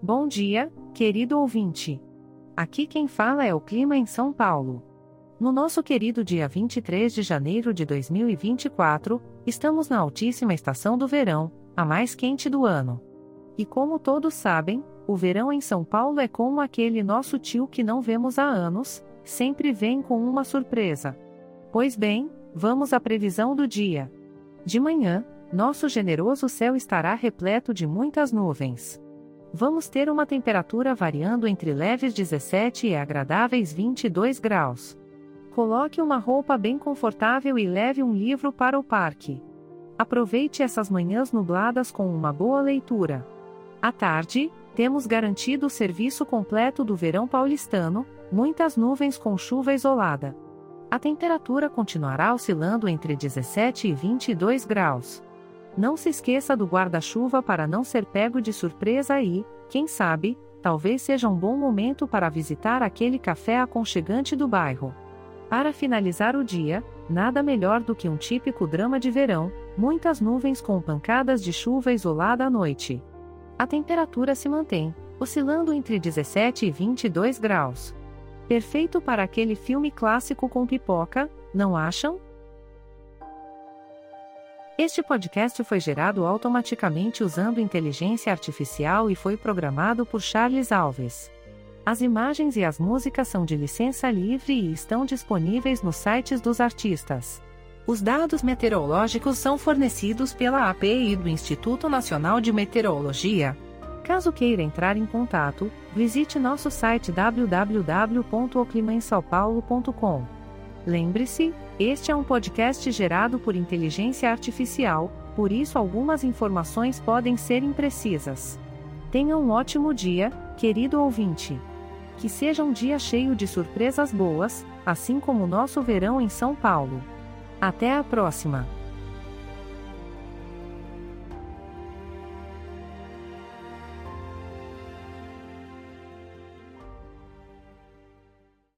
Bom dia, querido ouvinte. Aqui quem fala é o Clima em São Paulo. No nosso querido dia 23 de janeiro de 2024, estamos na altíssima estação do verão, a mais quente do ano. E como todos sabem, o verão em São Paulo é como aquele nosso tio que não vemos há anos, sempre vem com uma surpresa. Pois bem, vamos à previsão do dia. De manhã, nosso generoso céu estará repleto de muitas nuvens. Vamos ter uma temperatura variando entre leves 17 e agradáveis 22 graus. Coloque uma roupa bem confortável e leve um livro para o parque. Aproveite essas manhãs nubladas com uma boa leitura. À tarde, temos garantido o serviço completo do verão paulistano, muitas nuvens com chuva isolada. A temperatura continuará oscilando entre 17 e 22 graus. Não se esqueça do guarda-chuva para não ser pego de surpresa e, quem sabe, talvez seja um bom momento para visitar aquele café aconchegante do bairro. Para finalizar o dia, nada melhor do que um típico drama de verão, muitas nuvens com pancadas de chuva isolada à noite. A temperatura se mantém, oscilando entre 17 e 22 graus. Perfeito para aquele filme clássico com pipoca, não acham? Este podcast foi gerado automaticamente usando inteligência artificial e foi programado por Charles Alves. As imagens e as músicas são de licença livre e estão disponíveis nos sites dos artistas. Os dados meteorológicos são fornecidos pela API do Instituto Nacional de Meteorologia. Caso queira entrar em contato, visite nosso site www.oclimainsaopaulo.com. Lembre-se, este é um podcast gerado por inteligência artificial, por isso algumas informações podem ser imprecisas. Tenha um ótimo dia, querido ouvinte. Que seja um dia cheio de surpresas boas, assim como o nosso verão em São Paulo. Até a próxima!